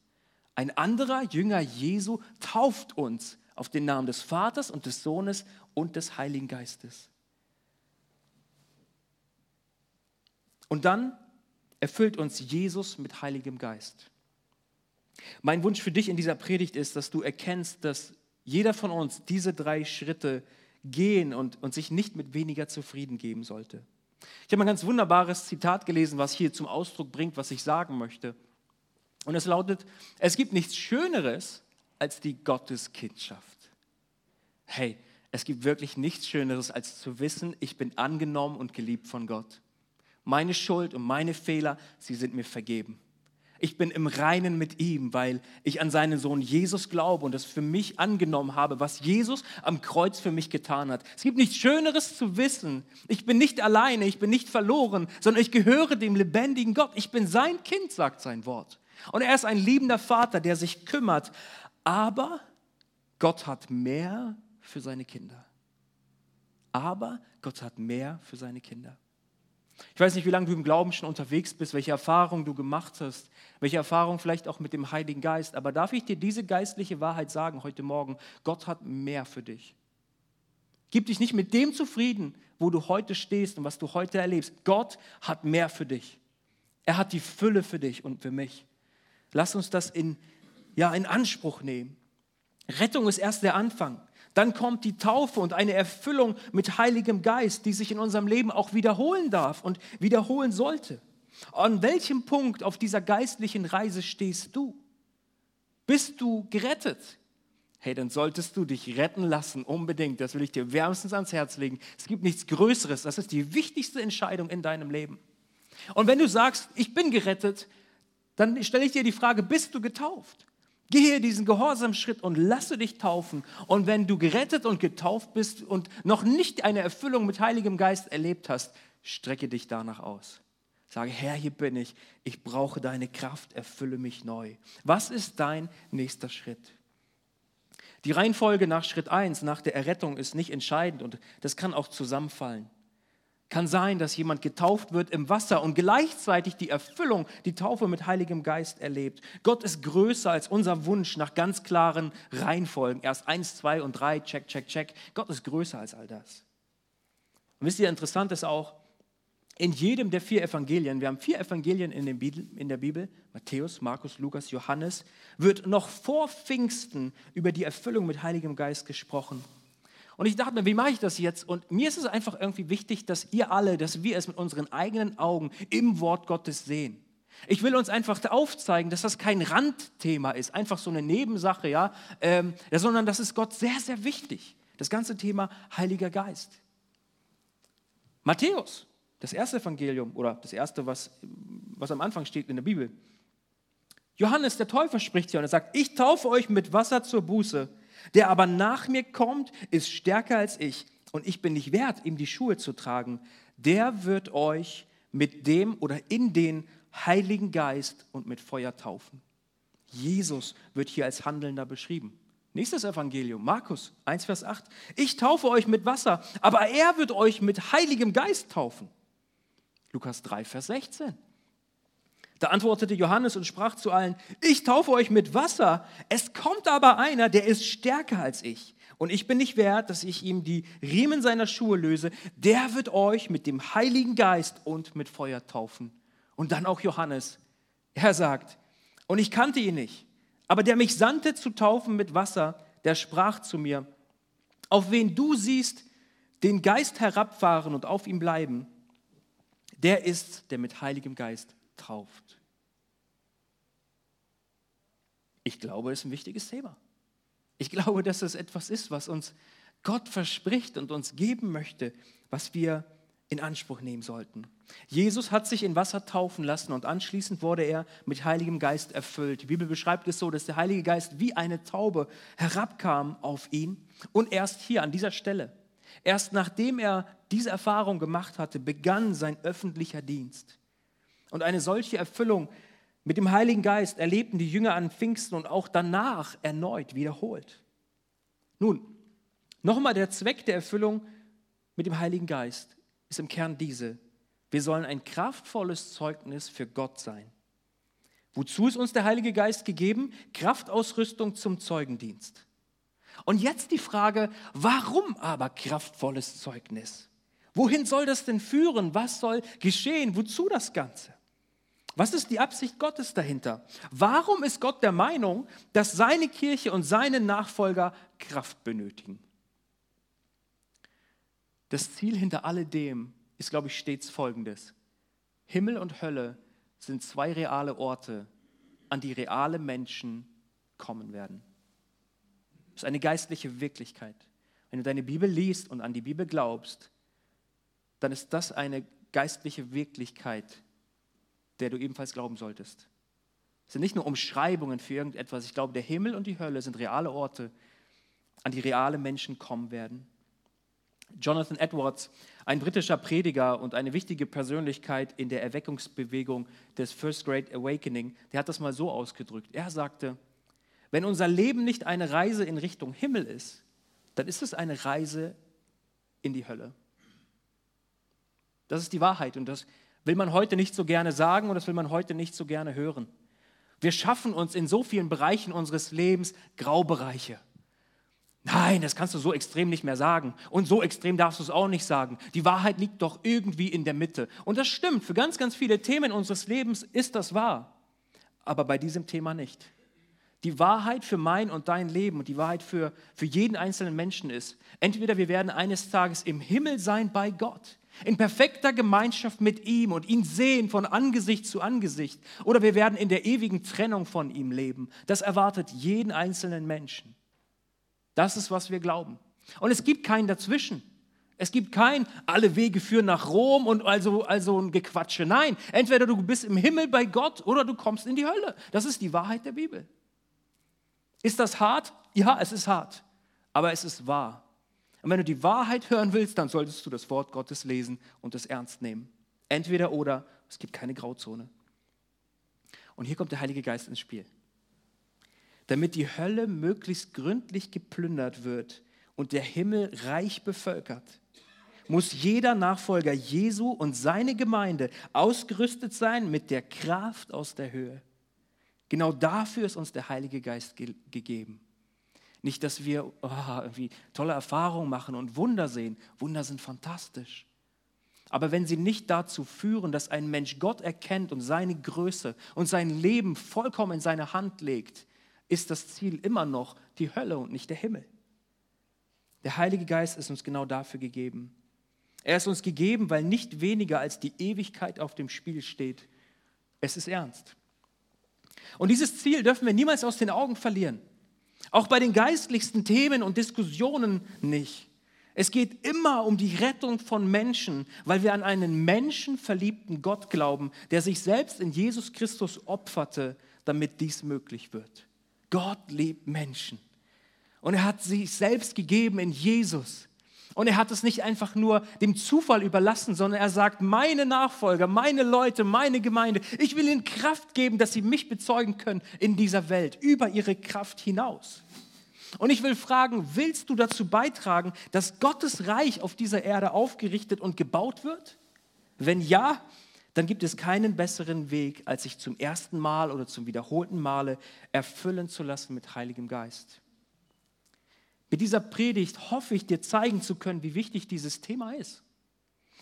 Ein anderer Jünger Jesu tauft uns auf den Namen des Vaters und des Sohnes und des Heiligen Geistes. Und dann erfüllt uns Jesus mit Heiligem Geist. Mein Wunsch für dich in dieser Predigt ist, dass du erkennst, dass jeder von uns diese drei Schritte gehen und, und sich nicht mit weniger zufrieden geben sollte. Ich habe ein ganz wunderbares Zitat gelesen, was hier zum Ausdruck bringt, was ich sagen möchte. Und es lautet, es gibt nichts Schöneres als die Gotteskindschaft. Hey, es gibt wirklich nichts Schöneres als zu wissen, ich bin angenommen und geliebt von Gott. Meine Schuld und meine Fehler, sie sind mir vergeben. Ich bin im Reinen mit ihm, weil ich an seinen Sohn Jesus glaube und das für mich angenommen habe, was Jesus am Kreuz für mich getan hat. Es gibt nichts Schöneres zu wissen. Ich bin nicht alleine, ich bin nicht verloren, sondern ich gehöre dem lebendigen Gott. Ich bin sein Kind, sagt sein Wort. Und er ist ein liebender Vater, der sich kümmert. Aber Gott hat mehr für seine Kinder. Aber Gott hat mehr für seine Kinder. Ich weiß nicht, wie lange du im Glauben schon unterwegs bist, welche Erfahrungen du gemacht hast, welche Erfahrungen vielleicht auch mit dem Heiligen Geist. Aber darf ich dir diese geistliche Wahrheit sagen heute Morgen? Gott hat mehr für dich. Gib dich nicht mit dem zufrieden, wo du heute stehst und was du heute erlebst. Gott hat mehr für dich. Er hat die Fülle für dich und für mich. Lass uns das in, ja, in Anspruch nehmen. Rettung ist erst der Anfang. Dann kommt die Taufe und eine Erfüllung mit Heiligem Geist, die sich in unserem Leben auch wiederholen darf und wiederholen sollte. An welchem Punkt auf dieser geistlichen Reise stehst du? Bist du gerettet? Hey, dann solltest du dich retten lassen, unbedingt. Das will ich dir wärmstens ans Herz legen. Es gibt nichts Größeres. Das ist die wichtigste Entscheidung in deinem Leben. Und wenn du sagst, ich bin gerettet, dann stelle ich dir die Frage, bist du getauft? Gehe diesen Gehorsamschritt und lasse dich taufen. Und wenn du gerettet und getauft bist und noch nicht eine Erfüllung mit Heiligem Geist erlebt hast, strecke dich danach aus. Sage, Herr, hier bin ich. Ich brauche deine Kraft. Erfülle mich neu. Was ist dein nächster Schritt? Die Reihenfolge nach Schritt 1, nach der Errettung, ist nicht entscheidend und das kann auch zusammenfallen. Kann sein, dass jemand getauft wird im Wasser und gleichzeitig die Erfüllung, die Taufe mit Heiligem Geist erlebt. Gott ist größer als unser Wunsch nach ganz klaren Reihenfolgen. Erst eins, zwei und drei, check, check, check. Gott ist größer als all das. Und wisst ihr, interessant ist auch, in jedem der vier Evangelien, wir haben vier Evangelien in, der Bibel, Matthäus, Markus, Lukas, Johannes, wird noch vor Pfingsten über die Erfüllung mit Heiligem Geist gesprochen. Und ich dachte mir, wie mache ich das jetzt? Und mir ist es einfach irgendwie wichtig, dass ihr alle, dass wir es mit unseren eigenen Augen im Wort Gottes sehen. Ich will uns einfach aufzeigen, dass das kein Randthema ist, einfach so eine Nebensache, ja, ähm, sondern das ist Gott sehr, sehr wichtig. Das ganze Thema Heiliger Geist. Matthäus, das erste Evangelium oder das erste, was, was am Anfang steht in der Bibel. Johannes der Täufer spricht hier und er sagt, ich taufe euch mit Wasser zur Buße. Der aber nach mir kommt, ist stärker als ich und ich bin nicht wert, ihm die Schuhe zu tragen. Der wird euch mit dem oder in den Heiligen Geist und mit Feuer taufen. Jesus wird hier als Handelnder beschrieben. Nächstes Evangelium, Markus 1, Vers 8. Ich taufe euch mit Wasser, aber er wird euch mit Heiligem Geist taufen. Lukas 3, Vers 16. Da antwortete Johannes und sprach zu allen, ich taufe euch mit Wasser, es kommt aber einer, der ist stärker als ich. Und ich bin nicht wert, dass ich ihm die Riemen seiner Schuhe löse. Der wird euch mit dem Heiligen Geist und mit Feuer taufen. Und dann auch Johannes. Er sagt, und ich kannte ihn nicht, aber der mich sandte zu taufen mit Wasser, der sprach zu mir, auf wen du siehst den Geist herabfahren und auf ihm bleiben, der ist, der mit Heiligem Geist tauft. Ich glaube, es ist ein wichtiges Thema. Ich glaube, dass es etwas ist, was uns Gott verspricht und uns geben möchte, was wir in Anspruch nehmen sollten. Jesus hat sich in Wasser taufen lassen und anschließend wurde er mit Heiligem Geist erfüllt. Die Bibel beschreibt es so, dass der Heilige Geist wie eine Taube herabkam auf ihn und erst hier an dieser Stelle, erst nachdem er diese Erfahrung gemacht hatte, begann sein öffentlicher Dienst. Und eine solche Erfüllung mit dem Heiligen Geist erlebten die Jünger an Pfingsten und auch danach erneut wiederholt. Nun, nochmal der Zweck der Erfüllung mit dem Heiligen Geist ist im Kern diese. Wir sollen ein kraftvolles Zeugnis für Gott sein. Wozu ist uns der Heilige Geist gegeben? Kraftausrüstung zum Zeugendienst. Und jetzt die Frage, warum aber kraftvolles Zeugnis? Wohin soll das denn führen? Was soll geschehen? Wozu das Ganze? Was ist die Absicht Gottes dahinter? Warum ist Gott der Meinung, dass seine Kirche und seine Nachfolger Kraft benötigen? Das Ziel hinter alledem ist, glaube ich, stets folgendes. Himmel und Hölle sind zwei reale Orte, an die reale Menschen kommen werden. Das ist eine geistliche Wirklichkeit. Wenn du deine Bibel liest und an die Bibel glaubst, dann ist das eine geistliche Wirklichkeit, der du ebenfalls glauben solltest. Es sind nicht nur Umschreibungen für irgendetwas. Ich glaube, der Himmel und die Hölle sind reale Orte, an die reale Menschen kommen werden. Jonathan Edwards, ein britischer Prediger und eine wichtige Persönlichkeit in der Erweckungsbewegung des First Great Awakening, der hat das mal so ausgedrückt. Er sagte, wenn unser Leben nicht eine Reise in Richtung Himmel ist, dann ist es eine Reise in die Hölle. Das ist die Wahrheit und das will man heute nicht so gerne sagen und das will man heute nicht so gerne hören. Wir schaffen uns in so vielen Bereichen unseres Lebens Graubereiche. Nein, das kannst du so extrem nicht mehr sagen. Und so extrem darfst du es auch nicht sagen. Die Wahrheit liegt doch irgendwie in der Mitte. Und das stimmt, für ganz, ganz viele Themen unseres Lebens ist das wahr. Aber bei diesem Thema nicht. Die Wahrheit für mein und dein Leben und die Wahrheit für, für jeden einzelnen Menschen ist, entweder wir werden eines Tages im Himmel sein bei Gott, in perfekter Gemeinschaft mit ihm und ihn sehen von Angesicht zu Angesicht, oder wir werden in der ewigen Trennung von ihm leben. Das erwartet jeden einzelnen Menschen. Das ist, was wir glauben. Und es gibt keinen dazwischen. Es gibt kein, alle Wege führen nach Rom und also, also ein Gequatsche. Nein, entweder du bist im Himmel bei Gott oder du kommst in die Hölle. Das ist die Wahrheit der Bibel. Ist das hart? Ja, es ist hart. Aber es ist wahr. Und wenn du die Wahrheit hören willst, dann solltest du das Wort Gottes lesen und es ernst nehmen. Entweder oder, es gibt keine Grauzone. Und hier kommt der Heilige Geist ins Spiel damit die Hölle möglichst gründlich geplündert wird und der Himmel reich bevölkert, muss jeder Nachfolger Jesu und seine Gemeinde ausgerüstet sein mit der Kraft aus der Höhe. Genau dafür ist uns der Heilige Geist ge gegeben. Nicht, dass wir oh, irgendwie tolle Erfahrungen machen und Wunder sehen. Wunder sind fantastisch. Aber wenn sie nicht dazu führen, dass ein Mensch Gott erkennt und seine Größe und sein Leben vollkommen in seine Hand legt, ist das Ziel immer noch die Hölle und nicht der Himmel. Der Heilige Geist ist uns genau dafür gegeben. Er ist uns gegeben, weil nicht weniger als die Ewigkeit auf dem Spiel steht. Es ist ernst. Und dieses Ziel dürfen wir niemals aus den Augen verlieren. Auch bei den geistlichsten Themen und Diskussionen nicht. Es geht immer um die Rettung von Menschen, weil wir an einen menschenverliebten Gott glauben, der sich selbst in Jesus Christus opferte, damit dies möglich wird. Gott liebt Menschen. Und er hat sich selbst gegeben in Jesus. Und er hat es nicht einfach nur dem Zufall überlassen, sondern er sagt, meine Nachfolger, meine Leute, meine Gemeinde, ich will ihnen Kraft geben, dass sie mich bezeugen können in dieser Welt, über ihre Kraft hinaus. Und ich will fragen, willst du dazu beitragen, dass Gottes Reich auf dieser Erde aufgerichtet und gebaut wird? Wenn ja, dann gibt es keinen besseren Weg, als sich zum ersten Mal oder zum wiederholten Male erfüllen zu lassen mit Heiligem Geist. Mit dieser Predigt hoffe ich dir zeigen zu können, wie wichtig dieses Thema ist.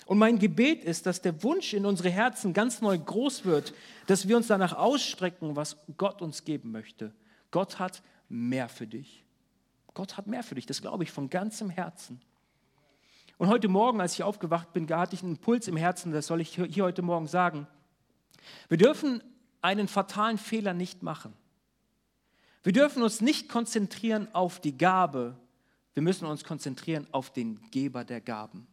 Und mein Gebet ist, dass der Wunsch in unsere Herzen ganz neu groß wird, dass wir uns danach ausstrecken, was Gott uns geben möchte. Gott hat mehr für dich. Gott hat mehr für dich, das glaube ich von ganzem Herzen. Und heute Morgen, als ich aufgewacht bin, hatte ich einen Impuls im Herzen, das soll ich hier heute Morgen sagen. Wir dürfen einen fatalen Fehler nicht machen. Wir dürfen uns nicht konzentrieren auf die Gabe, wir müssen uns konzentrieren auf den Geber der Gaben.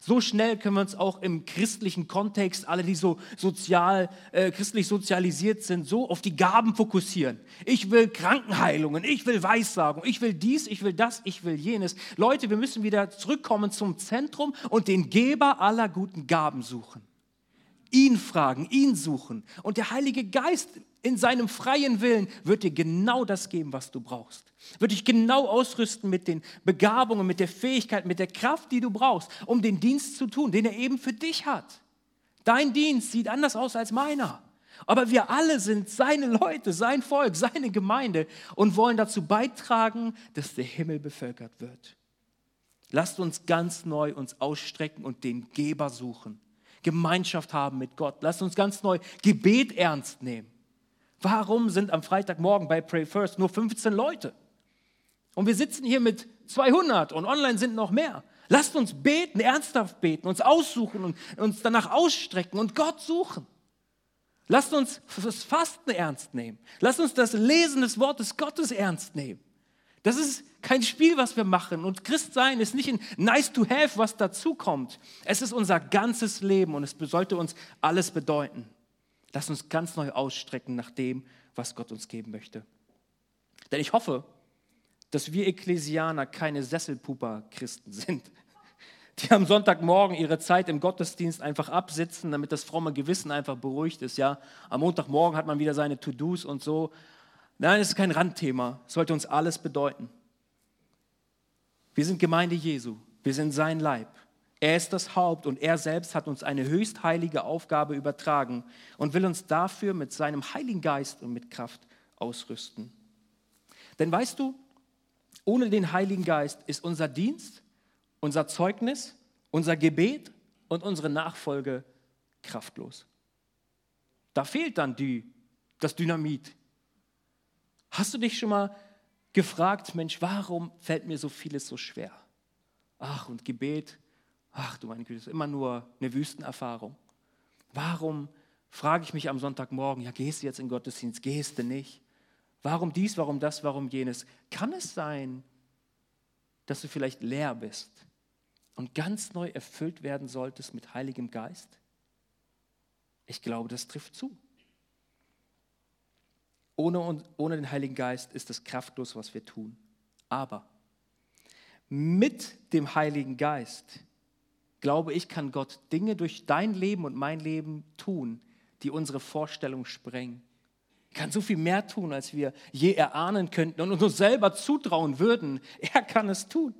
So schnell können wir uns auch im christlichen Kontext, alle, die so sozial, äh, christlich sozialisiert sind, so auf die Gaben fokussieren. Ich will Krankenheilungen, ich will Weissagung, ich will dies, ich will das, ich will jenes. Leute, wir müssen wieder zurückkommen zum Zentrum und den Geber aller guten Gaben suchen. Ihn fragen, ihn suchen. Und der Heilige Geist in seinem freien Willen wird dir genau das geben, was du brauchst. Wird dich genau ausrüsten mit den Begabungen, mit der Fähigkeit, mit der Kraft, die du brauchst, um den Dienst zu tun, den er eben für dich hat. Dein Dienst sieht anders aus als meiner. Aber wir alle sind seine Leute, sein Volk, seine Gemeinde und wollen dazu beitragen, dass der Himmel bevölkert wird. Lasst uns ganz neu uns ausstrecken und den Geber suchen. Gemeinschaft haben mit Gott. Lasst uns ganz neu Gebet ernst nehmen. Warum sind am Freitagmorgen bei Pray First nur 15 Leute? Und wir sitzen hier mit 200 und online sind noch mehr. Lasst uns beten, ernsthaft beten, uns aussuchen und uns danach ausstrecken und Gott suchen. Lasst uns das Fasten ernst nehmen. Lasst uns das Lesen des Wortes Gottes ernst nehmen. Das ist kein Spiel, was wir machen. Und Christsein ist nicht ein nice to have, was dazukommt. Es ist unser ganzes Leben und es sollte uns alles bedeuten. Lass uns ganz neu ausstrecken nach dem, was Gott uns geben möchte. Denn ich hoffe, dass wir Ekklesianer keine Sesselpuper-Christen sind, die am Sonntagmorgen ihre Zeit im Gottesdienst einfach absitzen, damit das fromme Gewissen einfach beruhigt ist. Ja, am Montagmorgen hat man wieder seine To-Dos und so. Nein, es ist kein Randthema. Es sollte uns alles bedeuten. Wir sind Gemeinde Jesu. Wir sind sein Leib. Er ist das Haupt und er selbst hat uns eine höchst heilige Aufgabe übertragen und will uns dafür mit seinem Heiligen Geist und mit Kraft ausrüsten. Denn weißt du, ohne den Heiligen Geist ist unser Dienst, unser Zeugnis, unser Gebet und unsere Nachfolge kraftlos. Da fehlt dann die, das Dynamit. Hast du dich schon mal gefragt, Mensch, warum fällt mir so vieles so schwer? Ach, und Gebet, Ach du meine Güte, das ist immer nur eine Wüstenerfahrung. Warum frage ich mich am Sonntagmorgen, ja, gehst du jetzt in Gottesdienst, gehst du nicht? Warum dies, warum das, warum jenes? Kann es sein, dass du vielleicht leer bist und ganz neu erfüllt werden solltest mit Heiligem Geist? Ich glaube, das trifft zu. Ohne, ohne den Heiligen Geist ist es kraftlos, was wir tun. Aber mit dem Heiligen Geist glaube ich, kann Gott Dinge durch dein Leben und mein Leben tun, die unsere Vorstellung sprengen. Er kann so viel mehr tun, als wir je erahnen könnten und uns selber zutrauen würden. Er kann es tun.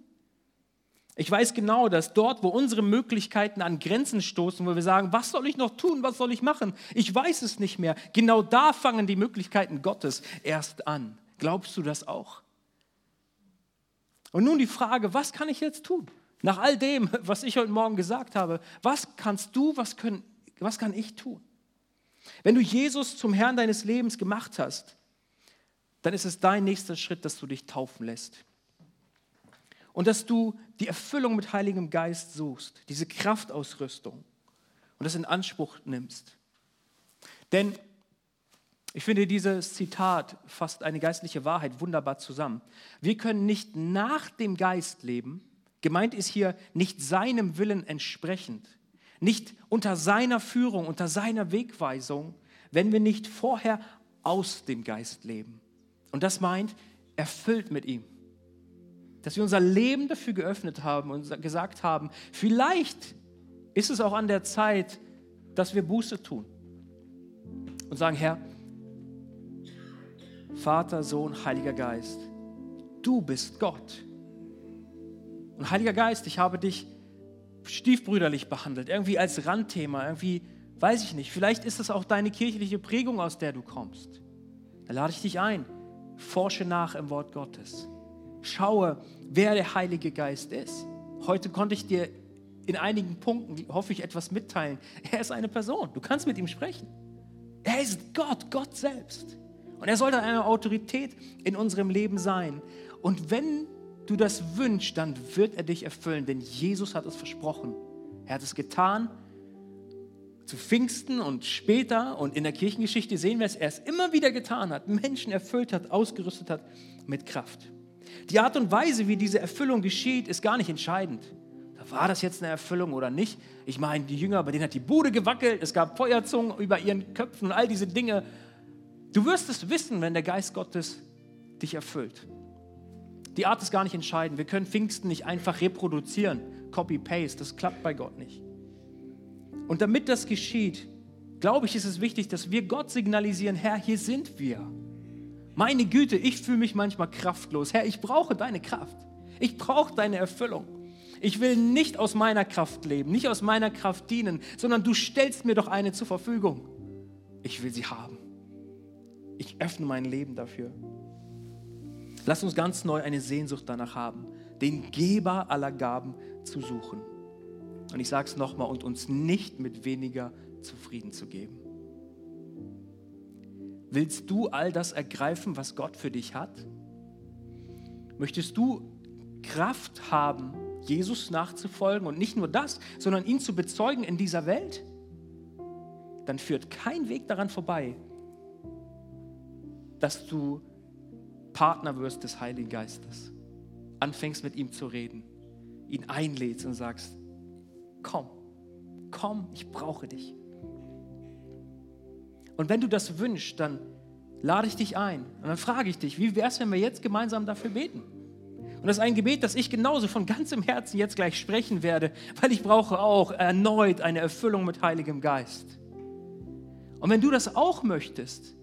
Ich weiß genau, dass dort, wo unsere Möglichkeiten an Grenzen stoßen, wo wir sagen, was soll ich noch tun, was soll ich machen, ich weiß es nicht mehr, genau da fangen die Möglichkeiten Gottes erst an. Glaubst du das auch? Und nun die Frage, was kann ich jetzt tun? Nach all dem, was ich heute Morgen gesagt habe, was kannst du, was, können, was kann ich tun? Wenn du Jesus zum Herrn deines Lebens gemacht hast, dann ist es dein nächster Schritt, dass du dich taufen lässt. Und dass du die Erfüllung mit Heiligem Geist suchst, diese Kraftausrüstung und das in Anspruch nimmst. Denn ich finde, dieses Zitat fasst eine geistliche Wahrheit wunderbar zusammen. Wir können nicht nach dem Geist leben, gemeint ist hier nicht seinem Willen entsprechend, nicht unter seiner Führung, unter seiner Wegweisung, wenn wir nicht vorher aus dem Geist leben. Und das meint, erfüllt mit ihm. Dass wir unser Leben dafür geöffnet haben und gesagt haben, vielleicht ist es auch an der Zeit, dass wir Buße tun und sagen, Herr, Vater, Sohn, Heiliger Geist, du bist Gott. Und Heiliger Geist, ich habe dich stiefbrüderlich behandelt, irgendwie als Randthema, irgendwie, weiß ich nicht, vielleicht ist es auch deine kirchliche Prägung, aus der du kommst. Da lade ich dich ein, forsche nach im Wort Gottes. Schaue, wer der Heilige Geist ist. Heute konnte ich dir in einigen Punkten, hoffe ich, etwas mitteilen. Er ist eine Person, du kannst mit ihm sprechen. Er ist Gott, Gott selbst. Und er sollte eine Autorität in unserem Leben sein. Und wenn du das wünschst, dann wird er dich erfüllen, denn Jesus hat es versprochen. Er hat es getan. Zu Pfingsten und später und in der Kirchengeschichte sehen wir es, er es immer wieder getan hat, Menschen erfüllt hat, ausgerüstet hat mit Kraft. Die Art und Weise, wie diese Erfüllung geschieht, ist gar nicht entscheidend. War das jetzt eine Erfüllung oder nicht? Ich meine, die Jünger, bei denen hat die Bude gewackelt, es gab Feuerzungen über ihren Köpfen und all diese Dinge. Du wirst es wissen, wenn der Geist Gottes dich erfüllt. Die Art ist gar nicht entscheidend. Wir können Pfingsten nicht einfach reproduzieren, Copy-Paste. Das klappt bei Gott nicht. Und damit das geschieht, glaube ich, ist es wichtig, dass wir Gott signalisieren, Herr, hier sind wir. Meine Güte, ich fühle mich manchmal kraftlos. Herr, ich brauche deine Kraft. Ich brauche deine Erfüllung. Ich will nicht aus meiner Kraft leben, nicht aus meiner Kraft dienen, sondern du stellst mir doch eine zur Verfügung. Ich will sie haben. Ich öffne mein Leben dafür. Lass uns ganz neu eine Sehnsucht danach haben, den Geber aller Gaben zu suchen. Und ich sage es nochmal, und uns nicht mit weniger zufrieden zu geben. Willst du all das ergreifen, was Gott für dich hat? Möchtest du Kraft haben, Jesus nachzufolgen und nicht nur das, sondern ihn zu bezeugen in dieser Welt? Dann führt kein Weg daran vorbei, dass du Partner wirst des Heiligen Geistes. Anfängst mit ihm zu reden, ihn einlädst und sagst, komm, komm, ich brauche dich. Und wenn du das wünschst, dann lade ich dich ein und dann frage ich dich, wie wäre es, wenn wir jetzt gemeinsam dafür beten? Und das ist ein Gebet, das ich genauso von ganzem Herzen jetzt gleich sprechen werde, weil ich brauche auch erneut eine Erfüllung mit Heiligem Geist. Und wenn du das auch möchtest,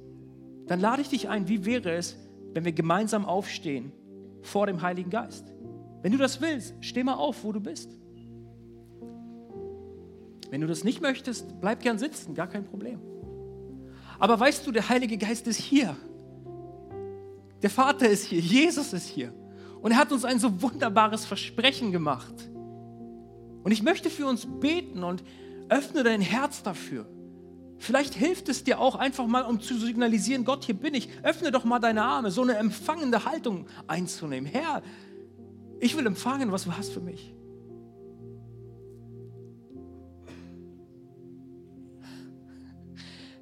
dann lade ich dich ein, wie wäre es, wenn wir gemeinsam aufstehen vor dem Heiligen Geist? Wenn du das willst, steh mal auf, wo du bist. Wenn du das nicht möchtest, bleib gern sitzen, gar kein Problem. Aber weißt du, der Heilige Geist ist hier. Der Vater ist hier, Jesus ist hier. Und er hat uns ein so wunderbares Versprechen gemacht. Und ich möchte für uns beten und öffne dein Herz dafür. Vielleicht hilft es dir auch einfach mal, um zu signalisieren, Gott, hier bin ich. Öffne doch mal deine Arme, so eine empfangende Haltung einzunehmen. Herr, ich will empfangen, was du hast für mich.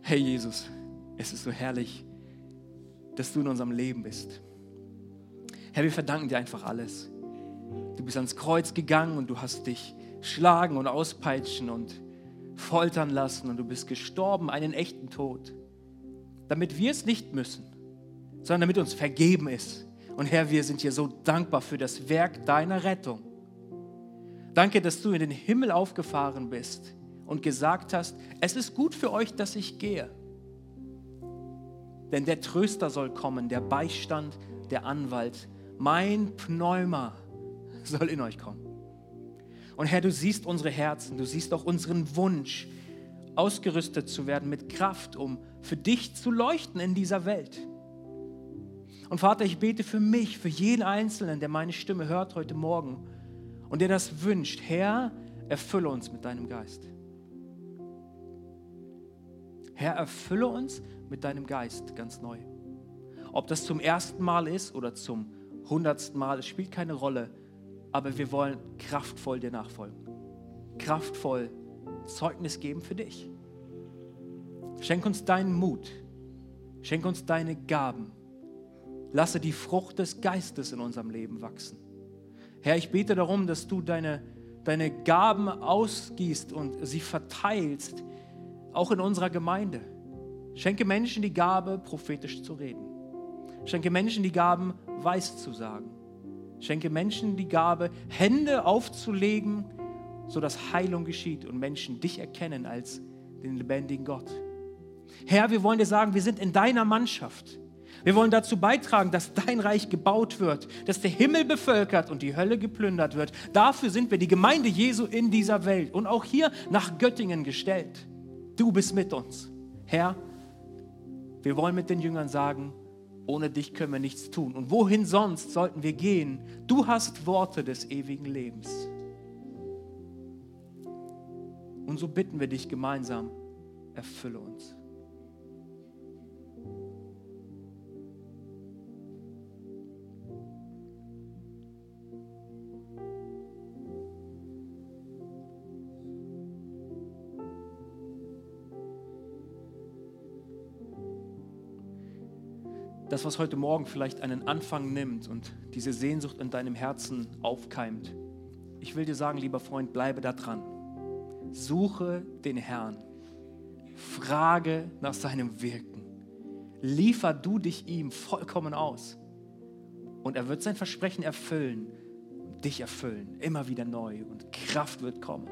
Hey Jesus, es ist so herrlich, dass du in unserem Leben bist. Herr, wir verdanken dir einfach alles. Du bist ans Kreuz gegangen und du hast dich schlagen und auspeitschen und foltern lassen und du bist gestorben, einen echten Tod, damit wir es nicht müssen, sondern damit uns vergeben ist. Und Herr, wir sind dir so dankbar für das Werk deiner Rettung. Danke, dass du in den Himmel aufgefahren bist und gesagt hast, es ist gut für euch, dass ich gehe. Denn der Tröster soll kommen, der Beistand, der Anwalt, mein Pneuma soll in euch kommen. Und Herr, du siehst unsere Herzen, du siehst auch unseren Wunsch, ausgerüstet zu werden mit Kraft, um für dich zu leuchten in dieser Welt. Und Vater, ich bete für mich, für jeden Einzelnen, der meine Stimme hört heute Morgen und der das wünscht. Herr, erfülle uns mit deinem Geist. Herr, erfülle uns mit deinem Geist ganz neu. Ob das zum ersten Mal ist oder zum hundertsten Mal, es spielt keine Rolle aber wir wollen kraftvoll dir nachfolgen. Kraftvoll Zeugnis geben für dich. Schenk uns deinen Mut. Schenk uns deine Gaben. Lasse die Frucht des Geistes in unserem Leben wachsen. Herr, ich bete darum, dass du deine, deine Gaben ausgießt und sie verteilst, auch in unserer Gemeinde. Schenke Menschen die Gabe, prophetisch zu reden. Schenke Menschen die Gaben, weiß zu sagen. Schenke Menschen die Gabe, Hände aufzulegen, sodass Heilung geschieht und Menschen dich erkennen als den lebendigen Gott. Herr, wir wollen dir sagen, wir sind in deiner Mannschaft. Wir wollen dazu beitragen, dass dein Reich gebaut wird, dass der Himmel bevölkert und die Hölle geplündert wird. Dafür sind wir die Gemeinde Jesu in dieser Welt und auch hier nach Göttingen gestellt. Du bist mit uns. Herr, wir wollen mit den Jüngern sagen, ohne dich können wir nichts tun. Und wohin sonst sollten wir gehen? Du hast Worte des ewigen Lebens. Und so bitten wir dich gemeinsam, erfülle uns. Das, was heute Morgen vielleicht einen Anfang nimmt und diese Sehnsucht in deinem Herzen aufkeimt. Ich will dir sagen, lieber Freund, bleibe da dran. Suche den Herrn. Frage nach seinem Wirken. Liefer du dich ihm vollkommen aus. Und er wird sein Versprechen erfüllen, dich erfüllen, immer wieder neu. Und Kraft wird kommen.